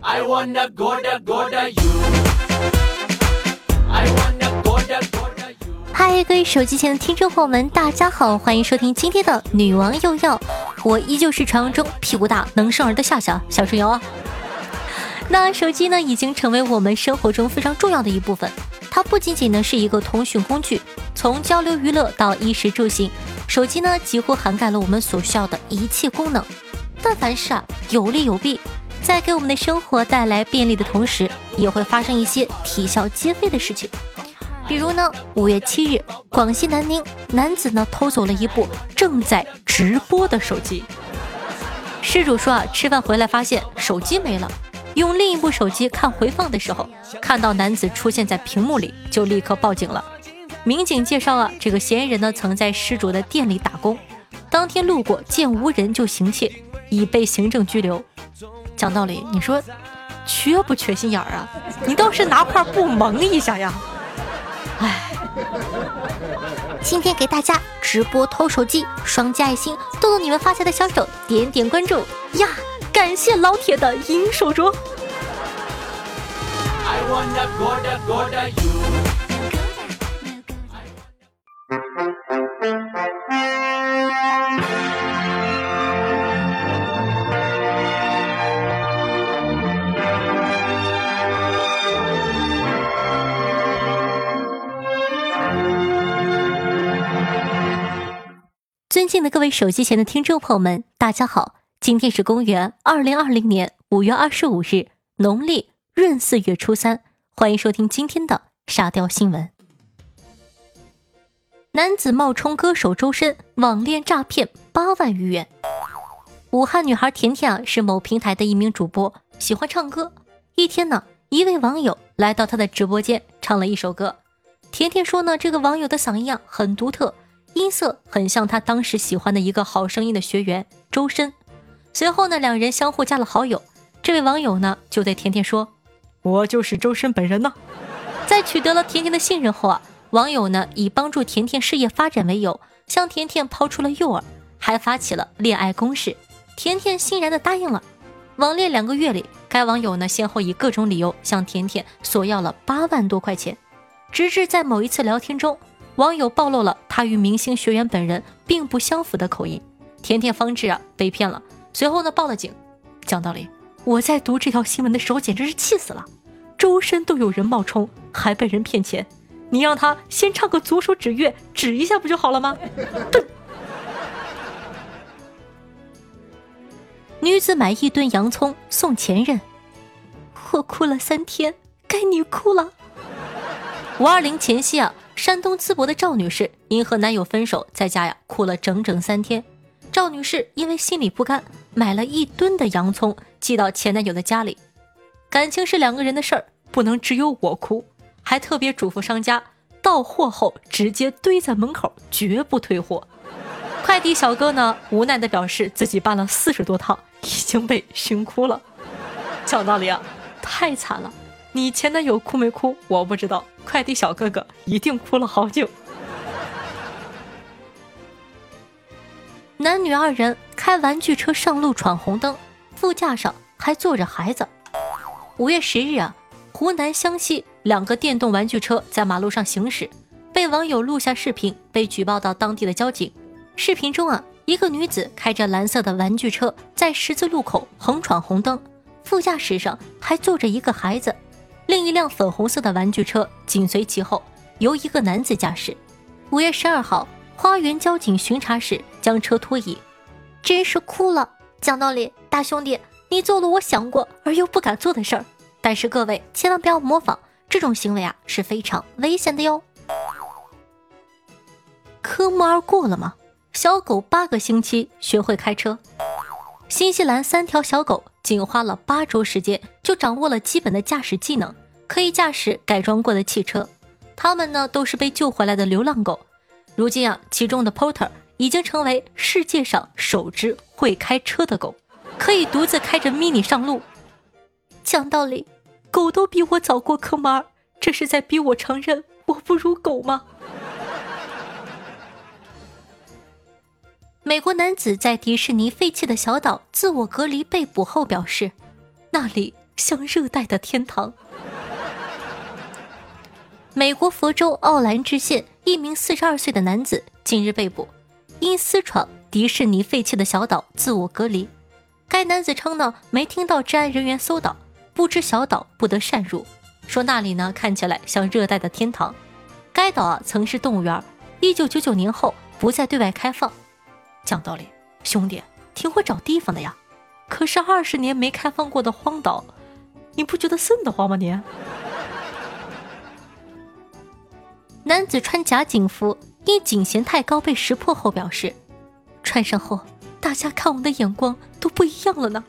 I wanna go da go da you. I wanna go da go da you. 嗨，各位手机前的听众朋友们，大家好，欢迎收听今天的女王又要，我依旧是传说中屁股大能生儿的夏夏小春瑶啊。那手机呢，已经成为我们生活中非常重要的一部分。它不仅仅呢是一个通讯工具，从交流娱乐到衣食住行，手机呢几乎涵盖了我们所需要的一切功能。但凡事啊有利有弊，在给我们的生活带来便利的同时，也会发生一些啼笑皆非的事情。比如呢，五月七日，广西南宁男子呢偷走了一部正在直播的手机。失主说啊，吃饭回来发现手机没了，用另一部手机看回放的时候，看到男子出现在屏幕里，就立刻报警了。民警介绍啊，这个嫌疑人呢曾在失主的店里打工，当天路过见无人就行窃，已被行政拘留。讲道理，你说缺不缺心眼儿啊？你倒是拿块布蒙一下呀！哎，今天给大家直播偷手机，双击爱心，动动你们发财的小手，点点关注呀！感谢老铁的银手镯。I wanna go da go da you. 敬的各位手机前的听众朋友们，大家好！今天是公元二零二零年五月二十五日，农历闰四月初三，欢迎收听今天的沙雕新闻。男子冒充歌手周深，网恋诈骗八万余元。武汉女孩甜甜啊，是某平台的一名主播，喜欢唱歌。一天呢，一位网友来到她的直播间，唱了一首歌。甜甜说呢，这个网友的嗓音啊很独特。音色很像他当时喜欢的一个好声音的学员周深。随后呢，两人相互加了好友。这位网友呢，就对甜甜说：“我就是周深本人呢。”在取得了甜甜的信任后啊，网友呢以帮助甜甜事业发展为由，向甜甜抛出了诱饵，还发起了恋爱攻势。甜甜欣然的答应了。网恋两个月里，该网友呢先后以各种理由向甜甜索要了八万多块钱，直至在某一次聊天中。网友暴露了他与明星学员本人并不相符的口音，甜甜方知啊被骗了，随后呢报了警。讲道理，我在读这条新闻的时候简直是气死了，周深都有人冒充，还被人骗钱，你让他先唱个左手指月指一下不就好了吗？笨。女子买一吨洋葱送前任，我哭了三天，该你哭了。五二零前夕啊。山东淄博的赵女士因和男友分手，在家呀哭了整整三天。赵女士因为心里不甘，买了一吨的洋葱寄到前男友的家里。感情是两个人的事儿，不能只有我哭，还特别嘱咐商家，到货后直接堆在门口，绝不退货。快递小哥呢，无奈的表示自己搬了四十多趟，已经被熏哭了。讲道理啊，太惨了。你前男友哭没哭？我不知道。快递小哥哥一定哭了好久。男女二人开玩具车上路闯红灯，副驾上还坐着孩子。五月十日啊，湖南湘西两个电动玩具车在马路上行驶，被网友录下视频，被举报到当地的交警。视频中啊，一个女子开着蓝色的玩具车在十字路口横闯红灯，副驾驶上还坐着一个孩子。另一辆粉红色的玩具车紧随其后，由一个男子驾驶。五月十二号，花园交警巡查时将车拖移，真是哭了。讲道理，大兄弟，你做了我想过而又不敢做的事儿。但是各位千万不要模仿这种行为啊，是非常危险的哟。科目二过了吗？小狗八个星期学会开车。新西兰三条小狗。仅花了八周时间，就掌握了基本的驾驶技能，可以驾驶改装过的汽车。他们呢，都是被救回来的流浪狗。如今啊，其中的 Porter 已经成为世界上首只会开车的狗，可以独自开着 Mini 上路。讲道理，狗都比我早过科目二，这是在逼我承认我不如狗吗？美国男子在迪士尼废弃的小岛自我隔离被捕后表示：“那里像热带的天堂。美国佛州奥兰治县一名四十二岁的男子近日被捕，因私闯迪士尼废弃的小岛自我隔离。该男子称呢，没听到治安人员搜岛，不知小岛不得擅入，说那里呢看起来像热带的天堂。该岛啊曾是动物园，一九九九年后不再对外开放。讲道理，兄弟，挺会找地方的呀。可是二十年没开放过的荒岛，你不觉得瘆得慌吗？你？男子穿假警服，因警衔太高被识破后表示，穿上后大家看我的眼光都不一样了呢。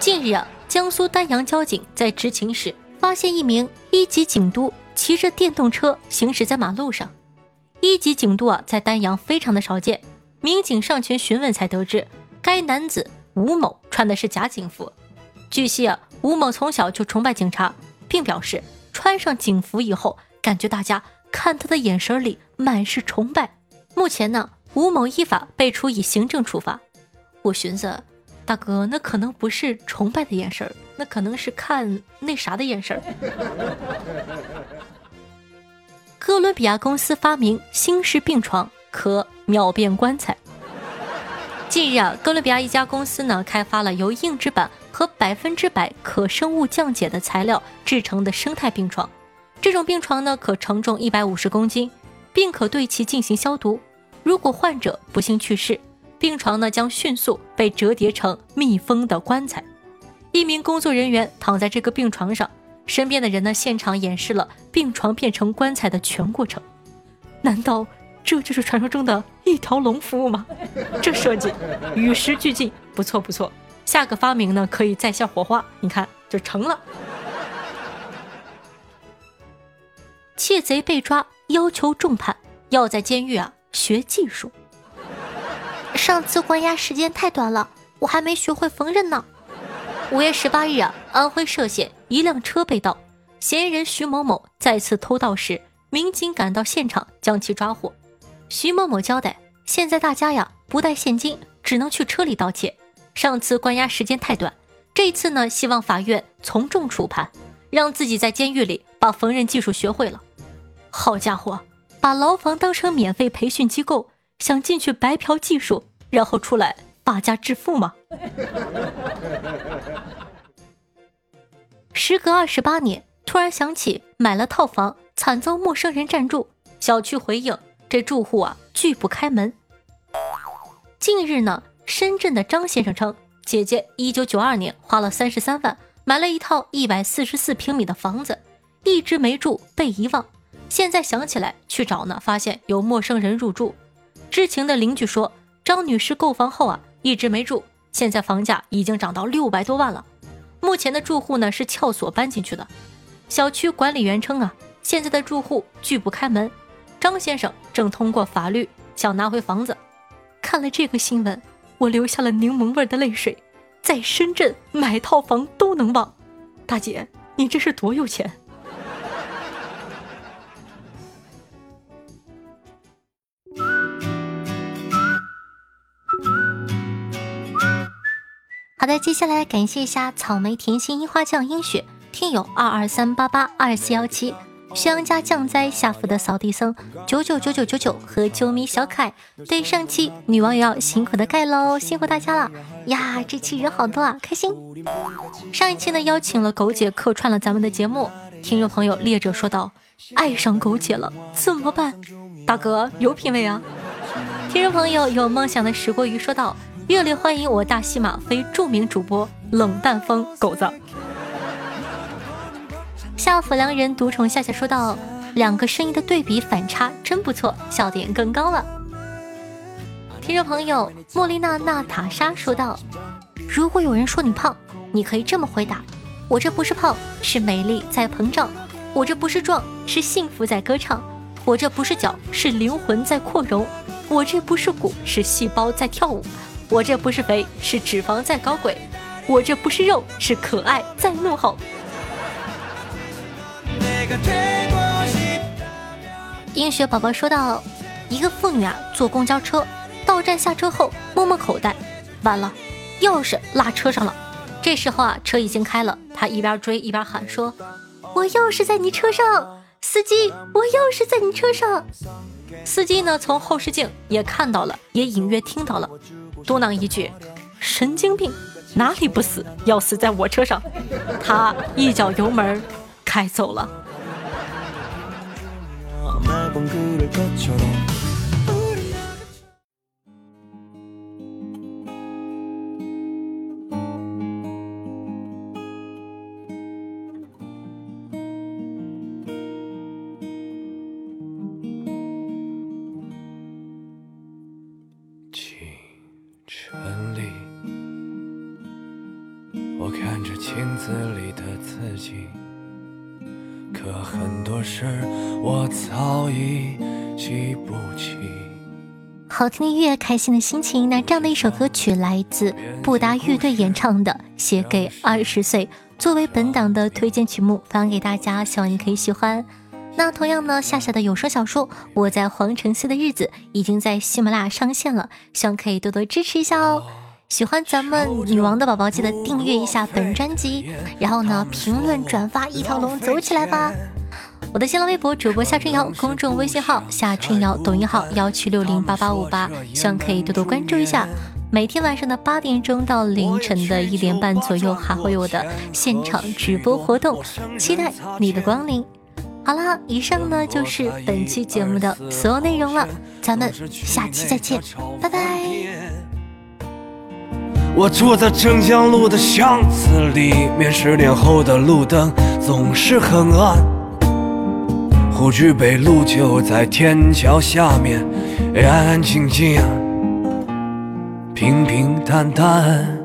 近日啊，江苏丹阳交警在执勤时发现一名一级警督骑着电动车行驶在马路上。一级警督啊，在丹阳非常的少见。民警上前询问，才得知该男子吴某穿的是假警服。据悉啊，吴某从小就崇拜警察，并表示穿上警服以后。感觉大家看他的眼神里满是崇拜。目前呢，吴某依法被处以行政处罚。我寻思，大哥，那可能不是崇拜的眼神那可能是看那啥的眼神哥伦比亚公司发明新式病床，可秒变棺材。近日啊，哥伦比亚一家公司呢，开发了由硬纸板和百分之百可生物降解的材料制成的生态病床。这种病床呢，可承重一百五十公斤，并可对其进行消毒。如果患者不幸去世，病床呢将迅速被折叠成密封的棺材。一名工作人员躺在这个病床上，身边的人呢现场演示了病床变成棺材的全过程。难道这就是传说中的一条龙服务吗？这设计与时俱进，不错不错。下个发明呢可以在线火花，你看就成了。窃贼被抓，要求重判，要在监狱啊学技术。上次关押时间太短了，我还没学会缝纫呢。五月十八日啊，安徽歙县一辆车被盗，嫌疑人徐某某再次偷盗时，民警赶到现场将其抓获。徐某某交代，现在大家呀不带现金，只能去车里盗窃。上次关押时间太短，这次呢希望法院从重处判，让自己在监狱里把缝纫技术学会了。好家伙，把牢房当成免费培训机构，想进去白嫖技术，然后出来发家致富吗？时隔二十八年，突然想起买了套房，惨遭陌生人占住，小区回应这住户啊拒不开门。近日呢，深圳的张先生称，姐姐一九九二年花了三十三万买了一套一百四十四平米的房子，一直没住，被遗忘。现在想起来去找呢，发现有陌生人入住。知情的邻居说，张女士购房后啊，一直没住，现在房价已经涨到六百多万了。目前的住户呢是撬锁搬进去的。小区管理员称啊，现在的住户拒不开门。张先生正通过法律想拿回房子。看了这个新闻，我流下了柠檬味的泪水。在深圳买套房都能忘，大姐，你这是多有钱？好的，接下来感谢一下草莓甜心樱花酱樱雪听友二二三八八二四幺七宣阳家降灾下福的扫地僧九九九九九九和啾咪小可爱，对上期女网友辛苦的盖喽，辛苦大家了呀！这期人好多啊，开心。上一期呢邀请了狗姐客串了咱们的节目，听众朋友烈者说道：“爱上狗姐了怎么办？大哥有品位啊！听众朋友有梦想的石锅鱼说道。热烈欢迎我大西马非著名主播冷淡风狗子。夏府良人独宠夏夏说道：“两个声音的对比反差真不错，笑点更高了。”听众朋友莫莉娜娜塔莎说道：“如果有人说你胖，你可以这么回答：我这不是胖，是美丽在膨胀；我这不是壮，是幸福在歌唱；我这不是脚，是灵魂在扩容；我这不是骨，是细胞在跳舞。”我这不是肥，是脂肪在搞鬼；我这不是肉，是可爱在怒吼。英雪宝宝说道：“一个妇女啊，坐公交车到站下车后摸摸口袋，完了，钥匙落车上了，这时候啊，车已经开了，他一边追一边喊说：“我钥匙在你车上，司机，我钥匙在你车上。”司机呢，从后视镜也看到了，也隐约听到了，嘟囔一句：“神经病，哪里不死，要死在我车上。”他一脚油门开走了。可很多事我早已记不起。好听的音乐，开心的心情。那这样的一首歌曲来自布达乐队演唱的《写给二十岁》，作为本档的推荐曲目发给大家，希望你可以喜欢。那同样呢，夏夏的有声小说《我在皇城西的日子》已经在喜马拉雅上线了，希望可以多多支持一下哦。喜欢咱们女王的宝宝，记得订阅一下本专辑，然后呢，评论转发一条龙，走起来吧！我的新浪微博主播夏春瑶，公众微信号夏春瑶，抖音号幺七六零八八五八，希望可以多多关注一下。每天晚上的八点钟到凌晨的一点半左右，还会有我的现场直播活动，期待你的光临。好了，以上呢就是本期节目的所有内容了，咱们下期再见，拜拜。我住在镇江路的巷子里面，十年后的路灯总是很暗。沪剧北路就在天桥下面，安安静静，平平淡淡。